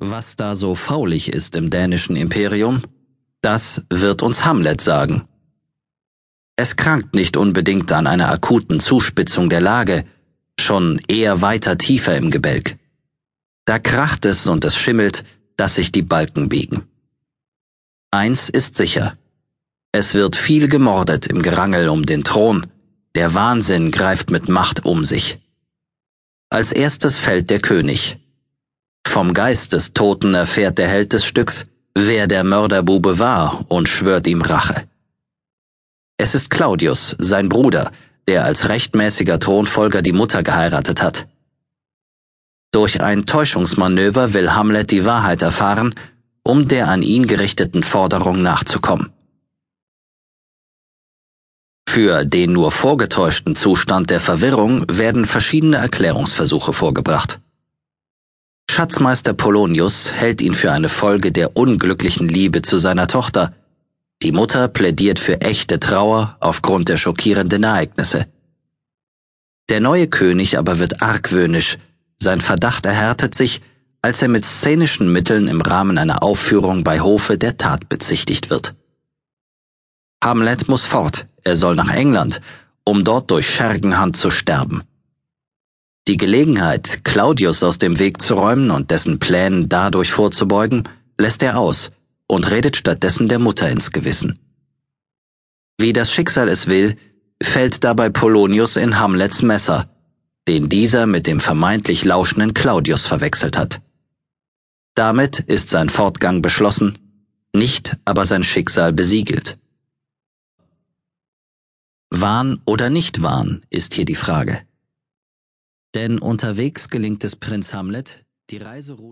Was da so faulig ist im dänischen Imperium, das wird uns Hamlet sagen. Es krankt nicht unbedingt an einer akuten Zuspitzung der Lage, schon eher weiter tiefer im Gebälk. Da kracht es und es schimmelt, dass sich die Balken biegen. Eins ist sicher. Es wird viel gemordet im Gerangel um den Thron, der Wahnsinn greift mit Macht um sich. Als erstes fällt der König, vom Geist des Toten erfährt der Held des Stücks, wer der Mörderbube war und schwört ihm Rache. Es ist Claudius, sein Bruder, der als rechtmäßiger Thronfolger die Mutter geheiratet hat. Durch ein Täuschungsmanöver will Hamlet die Wahrheit erfahren, um der an ihn gerichteten Forderung nachzukommen. Für den nur vorgetäuschten Zustand der Verwirrung werden verschiedene Erklärungsversuche vorgebracht. Schatzmeister Polonius hält ihn für eine Folge der unglücklichen Liebe zu seiner Tochter. Die Mutter plädiert für echte Trauer aufgrund der schockierenden Ereignisse. Der neue König aber wird argwöhnisch, sein Verdacht erhärtet sich, als er mit szenischen Mitteln im Rahmen einer Aufführung bei Hofe der Tat bezichtigt wird. Hamlet muss fort, er soll nach England, um dort durch Schergenhand zu sterben. Die Gelegenheit, Claudius aus dem Weg zu räumen und dessen Plänen dadurch vorzubeugen, lässt er aus und redet stattdessen der Mutter ins Gewissen. Wie das Schicksal es will, fällt dabei Polonius in Hamlets Messer, den dieser mit dem vermeintlich lauschenden Claudius verwechselt hat. Damit ist sein Fortgang beschlossen, nicht aber sein Schicksal besiegelt. Wahn oder nicht Wahn ist hier die Frage. Denn unterwegs gelingt es Prinz Hamlet, die Reiseroute